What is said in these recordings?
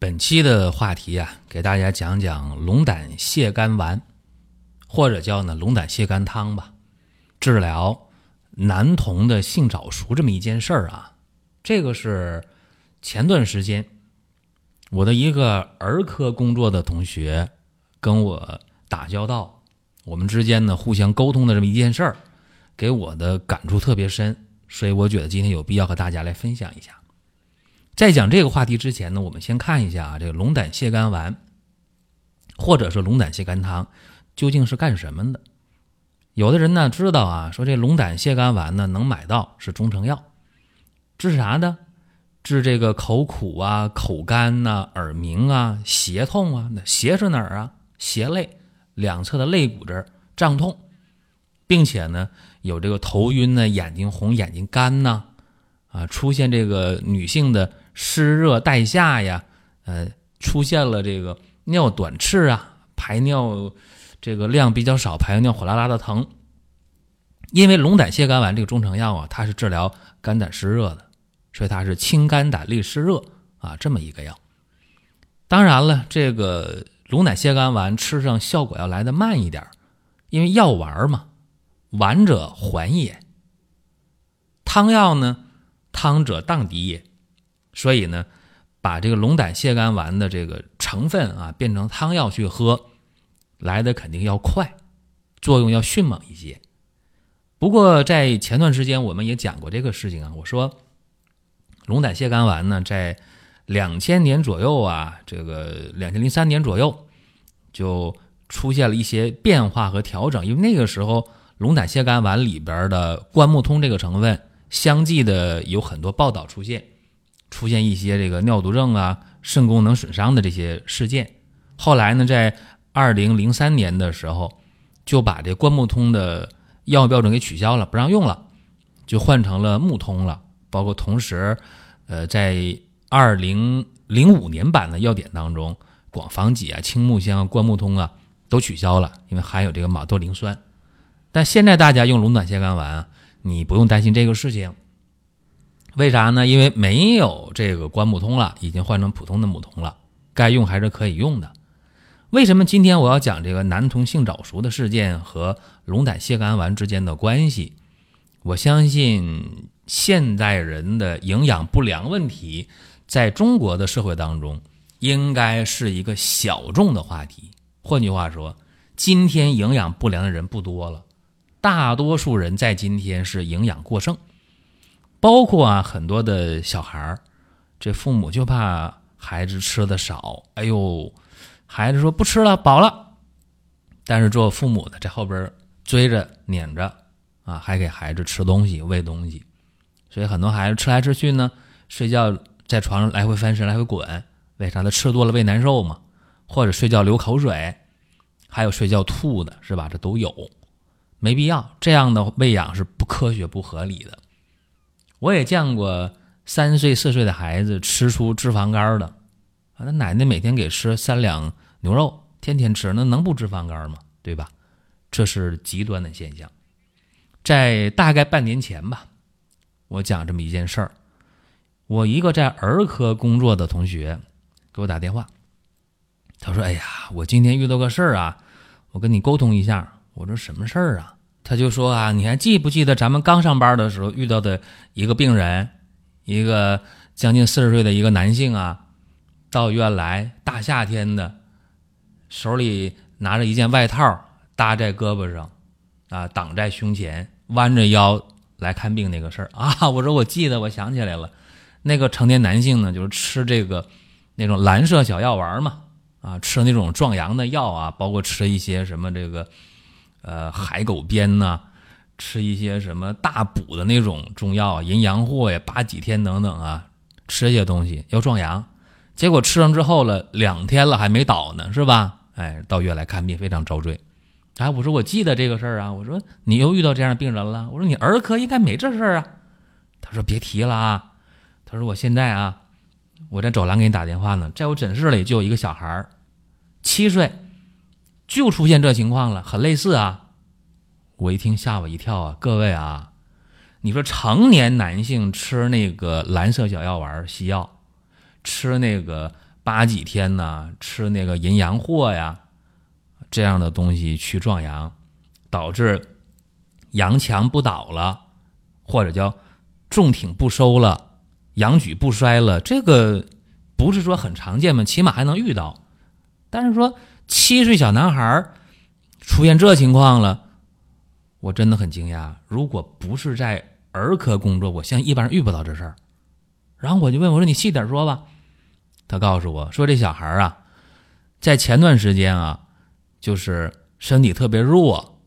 本期的话题啊，给大家讲讲龙胆泻肝丸，或者叫呢龙胆泻肝汤吧，治疗男童的性早熟这么一件事儿啊。这个是前段时间我的一个儿科工作的同学跟我打交道，我们之间呢互相沟通的这么一件事儿，给我的感触特别深，所以我觉得今天有必要和大家来分享一下。在讲这个话题之前呢，我们先看一下啊，这个龙胆泻肝丸，或者说龙胆泻肝汤，究竟是干什么的？有的人呢知道啊，说这龙胆泻肝丸呢能买到是中成药，治啥的？治这个口苦啊、口干呐、耳鸣啊、胁痛啊。那胁是哪儿啊？胁肋两侧的肋骨这儿胀痛，并且呢有这个头晕呢、眼睛红、眼睛干呐，啊，出现这个女性的。湿热带下呀，呃，出现了这个尿短赤啊，排尿这个量比较少，排尿火辣辣的疼。因为龙胆泻肝丸这个中成药啊，它是治疗肝胆湿热的，所以它是清肝胆利湿热啊这么一个药。当然了，这个龙胆泻肝丸吃上效果要来的慢一点，因为药丸嘛，丸者缓也；汤药呢，汤者荡涤也。所以呢，把这个龙胆泻肝丸的这个成分啊变成汤药去喝，来的肯定要快，作用要迅猛一些。不过在前段时间我们也讲过这个事情啊，我说龙胆泻肝丸呢，在两千年左右啊，这个两千零三年左右就出现了一些变化和调整，因为那个时候龙胆泻肝丸里边的关木通这个成分相继的有很多报道出现。出现一些这个尿毒症啊、肾功能损伤的这些事件，后来呢，在二零零三年的时候，就把这关木通的药物标准给取消了，不让用了，就换成了木通了。包括同时，呃，在二零零五年版的药典当中，广防己啊、青木香、关木通啊都取消了，因为含有这个马唑磷酸。但现在大家用龙胆泻肝丸，你不用担心这个事情。为啥呢？因为没有这个关木通了，已经换成普通的木通了，该用还是可以用的。为什么今天我要讲这个男童性早熟的事件和龙胆泻肝丸之间的关系？我相信现代人的营养不良问题，在中国的社会当中，应该是一个小众的话题。换句话说，今天营养不良的人不多了，大多数人在今天是营养过剩。包括啊，很多的小孩儿，这父母就怕孩子吃的少。哎呦，孩子说不吃了，饱了。但是做父母的在后边追着撵着啊，还给孩子吃东西、喂东西。所以很多孩子吃来吃去呢，睡觉在床上来回翻身、来回滚。为啥？他吃多了胃难受嘛，或者睡觉流口水，还有睡觉吐的，是吧？这都有，没必要。这样的喂养是不科学、不合理的。我也见过三岁四岁的孩子吃出脂肪肝的，啊，那奶奶每天给吃三两牛肉，天天吃，那能不脂肪肝吗？对吧？这是极端的现象。在大概半年前吧，我讲这么一件事儿，我一个在儿科工作的同学给我打电话，他说：“哎呀，我今天遇到个事儿啊，我跟你沟通一下。”我说：“什么事儿啊？”他就说啊，你还记不记得咱们刚上班的时候遇到的一个病人，一个将近四十岁的一个男性啊，到医院来，大夏天的，手里拿着一件外套搭在胳膊上，啊，挡在胸前，弯着腰来看病那个事儿啊。我说我记得，我想起来了，那个成年男性呢，就是吃这个那种蓝色小药丸嘛，啊，吃那种壮阳的药啊，包括吃一些什么这个。呃，海狗鞭呐，吃一些什么大补的那种中药，阴阳货呀，八几天等等啊，吃些东西要壮阳。结果吃上之后了两天了还没倒呢，是吧？哎，到医院来看病，非常遭罪。哎，我说我记得这个事儿啊，我说你又遇到这样的病人了，我说你儿科应该没这事儿啊。他说别提了啊，他说我现在啊，我在走廊给你打电话呢，在我诊室里就有一个小孩儿，七岁，就出现这情况了，很类似啊。我一听吓我一跳啊，各位啊，你说成年男性吃那个蓝色小药丸西药，吃那个八几天呢，吃那个淫羊藿呀，这样的东西去壮阳，导致阳强不倒了，或者叫重挺不收了，阳举不衰了，这个不是说很常见吗？起码还能遇到。但是说七岁小男孩出现这情况了。我真的很惊讶，如果不是在儿科工作，我相信一般人遇不到这事儿。然后我就问我说：“你细点说吧。”他告诉我说：“这小孩啊，在前段时间啊，就是身体特别弱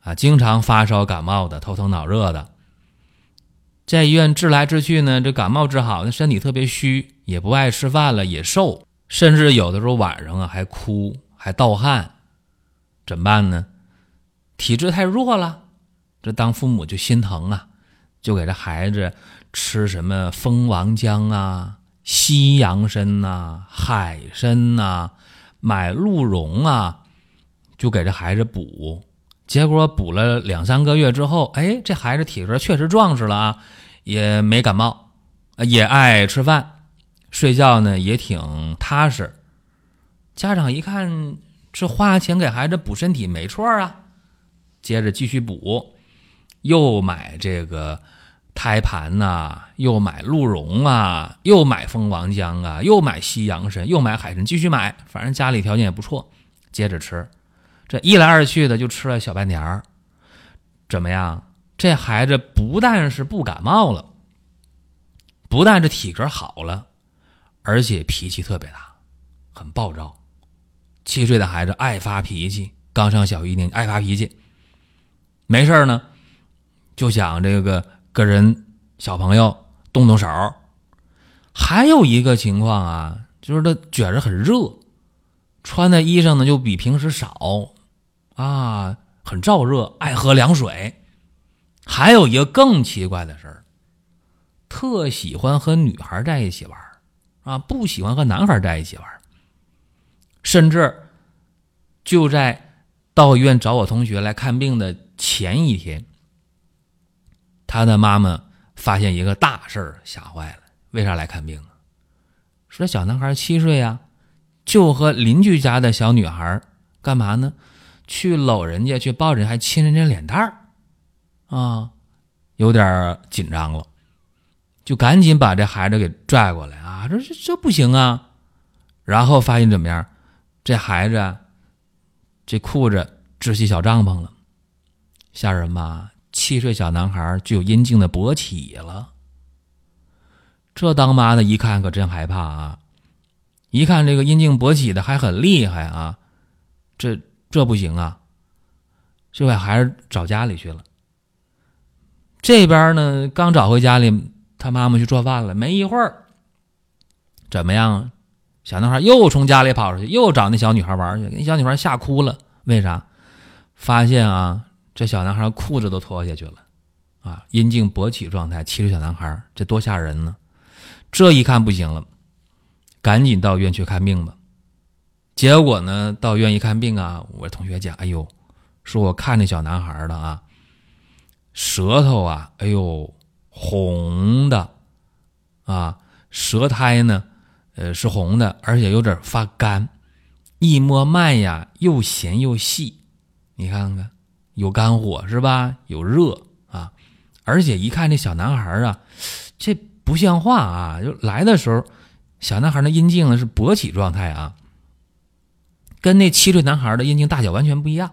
啊，经常发烧感冒的，头疼脑热的，在医院治来治去呢，这感冒治好，那身体特别虚，也不爱吃饭了，也瘦，甚至有的时候晚上啊还哭，还盗汗，怎么办呢？”体质太弱了，这当父母就心疼啊，就给这孩子吃什么蜂王浆啊、西洋参呐、海参呐，买鹿茸啊，就给这孩子补。结果补了两三个月之后，哎，这孩子体格确实壮实了啊，也没感冒，也爱吃饭，睡觉呢也挺踏实。家长一看，这花钱给孩子补身体没错啊。接着继续补，又买这个胎盘呐，又买鹿茸啊，又买蜂王浆啊，又买西洋参，又买海参，继续买。反正家里条件也不错，接着吃。这一来二去的就吃了小半年儿，怎么样？这孩子不但是不感冒了，不但是体格好了，而且脾气特别大，很暴躁。七岁的孩子爱发脾气，刚上小一年级爱发脾气。没事呢，就想这个跟人小朋友动动手。还有一个情况啊，就是他觉着很热，穿的衣裳呢就比平时少，啊，很燥热，爱喝凉水。还有一个更奇怪的事儿，特喜欢和女孩在一起玩啊，不喜欢和男孩在一起玩甚至就在到医院找我同学来看病的。前一天，他的妈妈发现一个大事儿，吓坏了。为啥来看病啊？说小男孩七岁呀，就和邻居家的小女孩干嘛呢？去搂人家，去抱人，还亲人家脸蛋儿啊，有点紧张了，就赶紧把这孩子给拽过来啊！这这这不行啊！然后发现怎么样？这孩子这裤子支起小帐篷了。吓人吧？七岁小男孩就有阴茎的勃起了。这当妈的一看可真害怕啊！一看这个阴茎勃起的还很厉害啊，这这不行啊，就把孩子找家里去了。这边呢，刚找回家里，他妈妈去做饭了。没一会儿，怎么样？小男孩又从家里跑出去，又找那小女孩玩去，那小女孩吓哭了。为啥？发现啊。这小男孩裤子都脱下去了，啊，阴茎勃起状态，七岁小男孩，这多吓人呢！这一看不行了，赶紧到医院去看病吧。结果呢，到医院一看病啊，我同学讲，哎呦，说我看这小男孩的啊，舌头啊，哎呦，红的，啊，舌苔呢，呃，是红的，而且有点发干，一摸脉呀，又弦又细，你看看。有肝火是吧？有热啊，而且一看这小男孩啊，这不像话啊！就来的时候，小男孩的阴茎呢是勃起状态啊，跟那七岁男孩的阴茎大小完全不一样，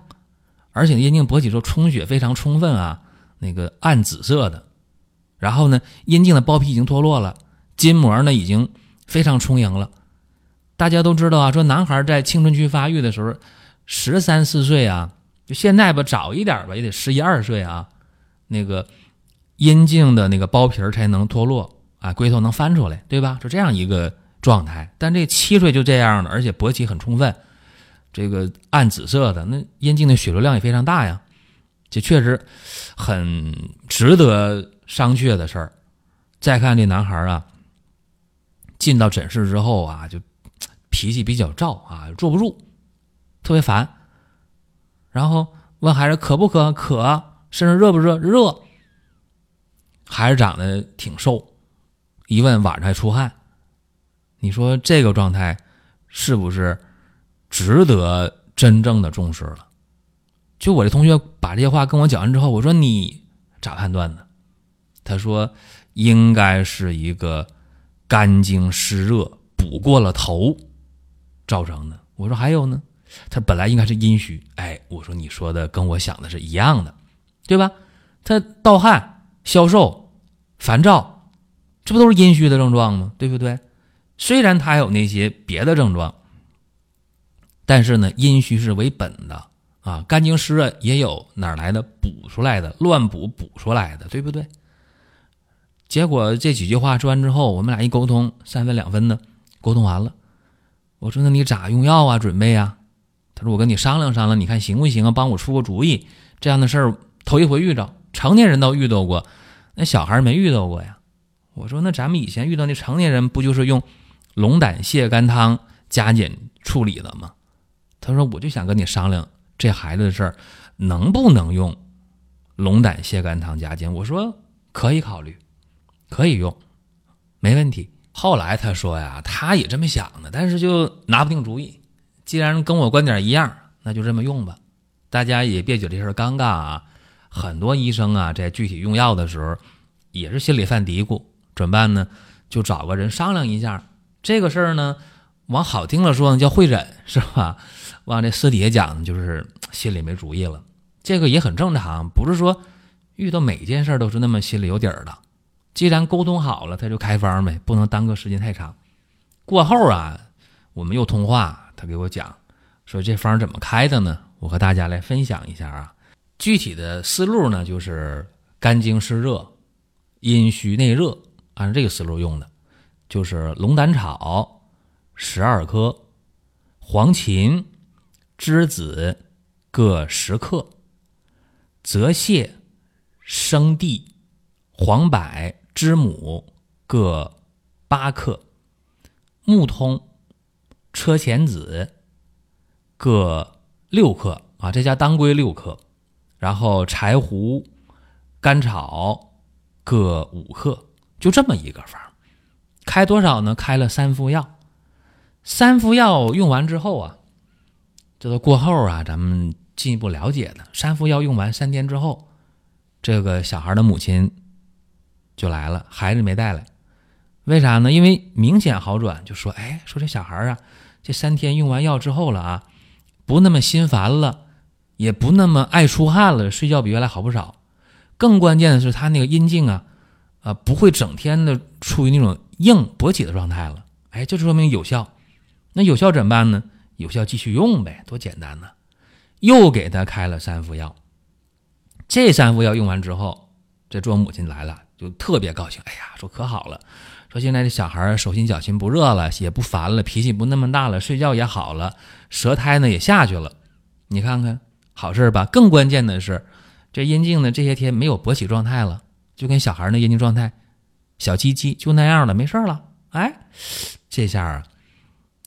而且阴茎勃起时候充血非常充分啊，那个暗紫色的，然后呢，阴茎的包皮已经脱落了，筋膜呢已经非常充盈了。大家都知道啊，说男孩在青春期发育的时候，十三四岁啊。就现在吧，早一点吧，也得十一二岁啊，那个阴茎的那个包皮儿才能脱落啊，龟头能翻出来，对吧？就这样一个状态。但这七岁就这样的，而且勃起很充分，这个暗紫色的，那阴茎的血流量也非常大呀，这确实很值得商榷的事儿。再看这男孩啊，进到诊室之后啊，就脾气比较躁啊，坐不住，特别烦。然后问孩子渴不渴？渴。身上热不热？热。孩子长得挺瘦，一问晚上还出汗。你说这个状态是不是值得真正的重视了？就我这同学把这些话跟我讲完之后，我说你咋判断的？他说应该是一个肝经湿热补过了头造成的。我说还有呢？他本来应该是阴虚。哎，我说你说的跟我想的是一样的。对吧？他盗汗、消瘦、烦躁，这不都是阴虚的症状吗？对不对？虽然他有那些别的症状，但是呢，阴虚是为本的啊。肝经湿热也有哪来的补出来的，乱补补出来的，对不对？结果这几句话说完之后，我们俩一沟通，三分两分的沟通完了。我说：“那你咋用药啊？准备啊？”他说：“我跟你商量商量，你看行不行啊？帮我出个主意，这样的事儿。”头一回遇着，成年人都遇到过，那小孩没遇到过呀。我说，那咱们以前遇到那成年人，不就是用龙胆泻肝汤加减处理的吗？他说，我就想跟你商量这孩子的事儿，能不能用龙胆泻肝汤加减？我说可以考虑，可以用，没问题。后来他说呀，他也这么想的，但是就拿不定主意。既然跟我观点一样，那就这么用吧。大家也别觉得这事儿尴尬啊。很多医生啊，在具体用药的时候，也是心里犯嘀咕，怎么办呢？就找个人商量一下。这个事儿呢，往好听了说呢，叫会诊，是吧？往这私底下讲呢，就是心里没主意了。这个也很正常，不是说遇到每件事都是那么心里有底儿的。既然沟通好了，他就开方呗，不能耽搁时间太长。过后啊，我们又通话，他给我讲说这方怎么开的呢？我和大家来分享一下啊。具体的思路呢，就是肝经湿热、阴虚内热，按这个思路用的，就是龙胆草十二颗，黄芩、栀子各十克，泽泻、生地、黄柏、知母各八克，木通、车前子各六克啊，这加当归六克。然后柴胡、甘草各五克，就这么一个方。开多少呢？开了三副药。三副药用完之后啊，这都过后啊，咱们进一步了解的。三副药用完三天之后，这个小孩的母亲就来了，孩子没带来，为啥呢？因为明显好转，就说：“哎，说这小孩啊，这三天用完药之后了啊，不那么心烦了。”也不那么爱出汗了，睡觉比原来好不少。更关键的是，他那个阴茎啊，啊，不会整天的处于那种硬勃起的状态了。哎，这就说明有效。那有效怎么办呢？有效继续用呗，多简单呢。又给他开了三副药。这三副药用完之后，这做母亲来了，就特别高兴。哎呀，说可好了，说现在这小孩手心脚心不热了，也不烦了，脾气不那么大了，睡觉也好了，舌苔呢也下去了。你看看。好事吧？更关键的是，这阴茎呢这些天没有勃起状态了，就跟小孩那阴茎状态，小鸡鸡就那样了，没事了。哎，这下，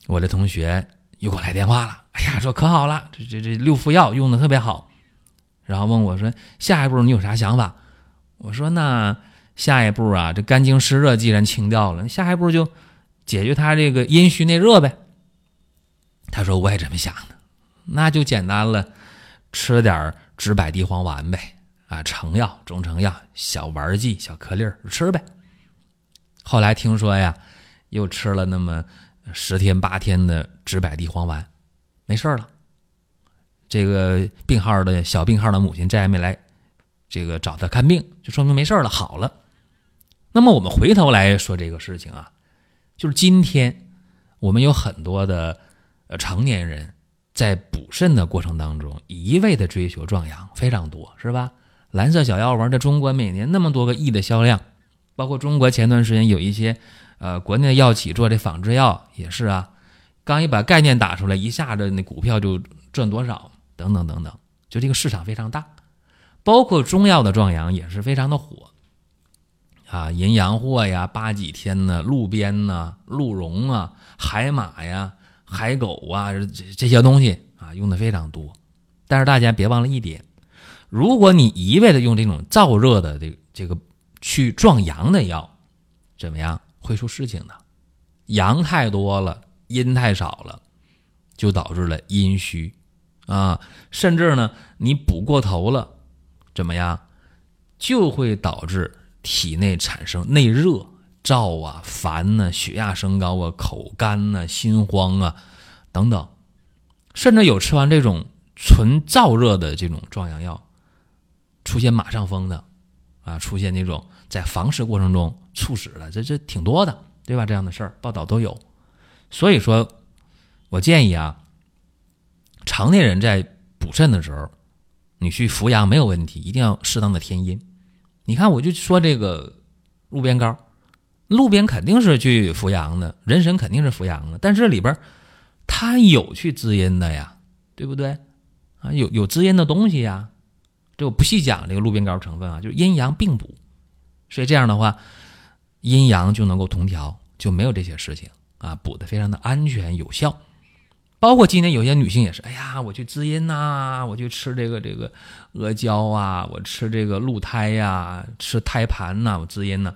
我的同学又给我来电话了。哎呀，说可好了，这这这六副药用的特别好，然后问我说下一步你有啥想法？我说那下一步啊，这肝经湿热既然清掉了，下一步就解决他这个阴虚内热呗。他说我也这么想的，那就简单了。吃点知柏地黄丸呗，啊，成药、中成药、小丸剂、小颗粒吃呗。后来听说呀，又吃了那么十天八天的知柏地黄丸，没事了。这个病号的小病号的母亲再也没来，这个找他看病，就说明没事了，好了。那么我们回头来说这个事情啊，就是今天我们有很多的呃成年人。在补肾的过程当中，一味的追求壮阳非常多，是吧？蓝色小药丸在中国每年那么多个亿的销量，包括中国前段时间有一些呃，国内的药企做这仿制药也是啊，刚一把概念打出来，一下子那股票就赚多少，等等等等，就这个市场非常大。包括中药的壮阳也是非常的火啊，淫羊藿呀、八戟天呐、鹿鞭呐、鹿茸啊、海马呀、海狗啊，这这些东西啊，用的非常多。但是大家别忘了一点，如果你一味的用这种燥热的这这个去壮阳的药，怎么样会出事情的？阳太多了，阴太少了，就导致了阴虚啊，甚至呢，你补过头了。怎么样，就会导致体内产生内热、燥啊、烦呐、血压升高啊、口干呐、心慌啊等等，甚至有吃完这种纯燥热的这种壮阳药，出现马上风的啊，出现那种在房事过程中猝死了，这这挺多的，对吧？这样的事儿报道都有。所以说，我建议啊，成年人在补肾的时候。你去扶阳没有问题，一定要适当的添阴。你看，我就说这个鹿鞭膏，鹿鞭肯定是去扶阳的，人参肯定是扶阳的，但是里边它有去滋阴的呀，对不对？啊，有有滋阴的东西呀。这我不细讲这个鹿鞭膏成分啊，就是阴阳并补，所以这样的话，阴阳就能够同调，就没有这些事情啊，补的非常的安全有效。包括今天有些女性也是，哎呀，我去滋阴呐，我去吃这个这个阿胶啊，我吃这个鹿胎呀，吃胎盘呐，我滋阴呢，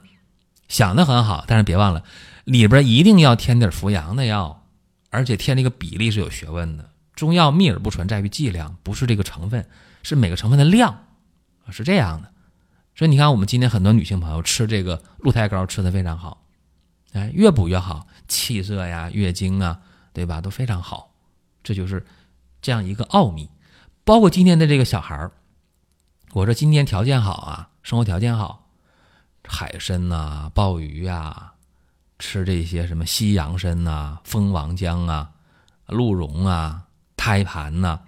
想的很好，但是别忘了里边一定要添点扶阳的药，而且添这个比例是有学问的。中药秘而不传在于剂量，不是这个成分，是每个成分的量啊，是这样的。所以你看，我们今天很多女性朋友吃这个鹿胎膏吃的非常好，哎，越补越好，气色呀、月经啊，对吧，都非常好。这就是这样一个奥秘，包括今天的这个小孩儿，我说今天条件好啊，生活条件好，海参呐、鲍鱼啊，吃这些什么西洋参呐、蜂王浆啊、鹿茸啊、胎盘呐，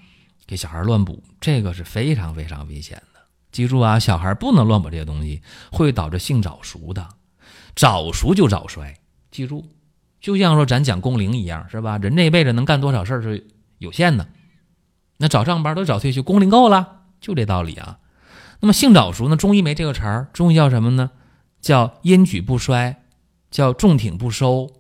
给小孩乱补，这个是非常非常危险的。记住啊，小孩不能乱补这些东西，会导致性早熟的，早熟就早衰。记住。就像说咱讲工龄一样，是吧？人这辈子能干多少事儿是有限的，那早上班都早退休，工龄够了，就这道理啊。那么性早熟呢？中医没这个词儿，中医叫什么呢？叫阴举不衰，叫重挺不收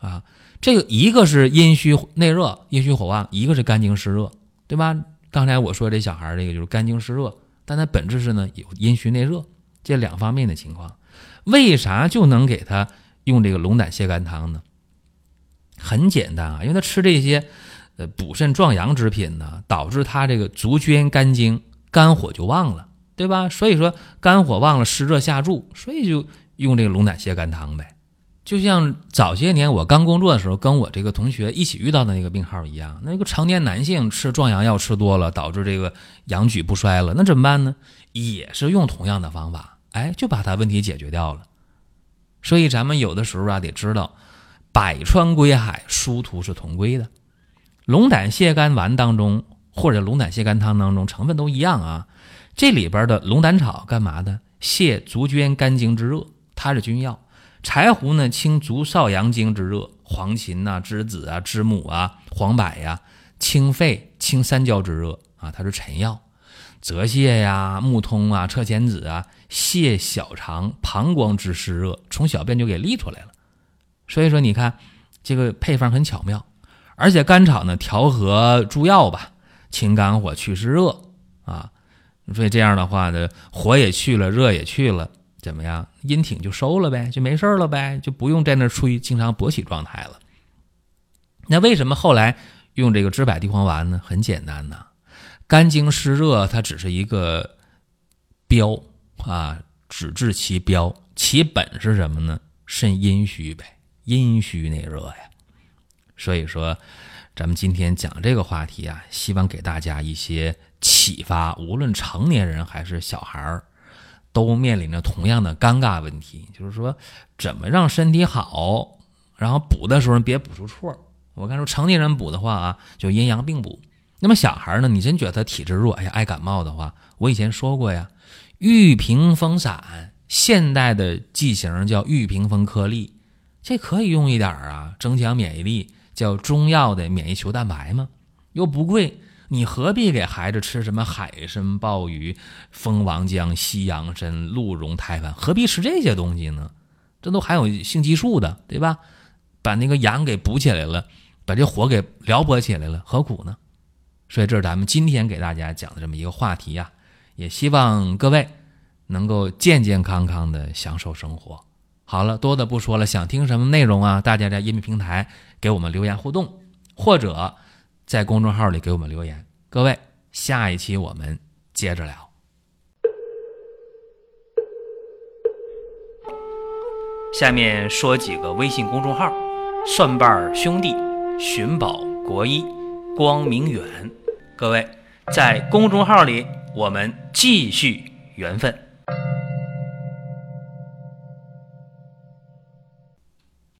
啊。这个一个是阴虚内热，阴虚火旺；一个是肝经湿热，对吧？刚才我说这小孩这个就是肝经湿热，但它本质是呢有阴虚内热这两方面的情况。为啥就能给他用这个龙胆泻肝汤呢？很简单啊，因为他吃这些，呃，补肾壮阳之品呢，导致他这个足厥肝经肝火就旺了，对吧？所以说肝火旺了，湿热下注，所以就用这个龙胆泻肝汤呗。就像早些年我刚工作的时候，跟我这个同学一起遇到的那个病号一样，那个常年男性吃壮阳药吃多了，导致这个阳举不衰了，那怎么办呢？也是用同样的方法，哎，就把他问题解决掉了。所以咱们有的时候啊，得知道。百川归海，殊途是同归的。龙胆泻肝丸当中，或者龙胆泻肝汤当中，成分都一样啊。这里边的龙胆草干嘛的？泻足厥肝经之热，它是君药。柴胡呢，清足少阳经之热。黄芩呐、栀子啊、知母啊、黄柏呀，清肺清三焦之热啊，它是臣药。泽泻呀、木通啊、车前子啊，泻小肠膀胱之湿热，从小便就给利出来了。所以说，你看这个配方很巧妙，而且甘草呢调和诸药吧，清肝火、祛湿热啊。所以这样的话呢，火也去了，热也去了，怎么样？阴挺就收了呗，就没事了呗，就不用在那处于经常勃起状态了。那为什么后来用这个知柏地黄丸呢？很简单呐，肝经湿热它只是一个标啊，只治其标，其本是什么呢？肾阴虚呗。阴虚内热呀，所以说，咱们今天讲这个话题啊，希望给大家一些启发。无论成年人还是小孩儿，都面临着同样的尴尬问题，就是说，怎么让身体好，然后补的时候别补出错。我看说成年人补的话啊，就阴阳并补。那么小孩呢，你真觉得他体质弱，哎呀，爱感冒的话，我以前说过呀，玉屏风散，现代的剂型叫玉屏风颗粒。这可以用一点啊，增强免疫力，叫中药的免疫球蛋白吗？又不贵，你何必给孩子吃什么海参、鲍鱼、蜂王浆、西洋参、鹿茸、胎盘？何必吃这些东西呢？这都含有性激素的，对吧？把那个阳给补起来了，把这火给撩拨起来了，何苦呢？所以这是咱们今天给大家讲的这么一个话题呀，也希望各位能够健健康康的享受生活。好了，多的不说了，想听什么内容啊？大家在音频平台给我们留言互动，或者在公众号里给我们留言。各位，下一期我们接着聊。下面说几个微信公众号：蒜瓣兄弟、寻宝国医、光明远。各位在公众号里，我们继续缘分。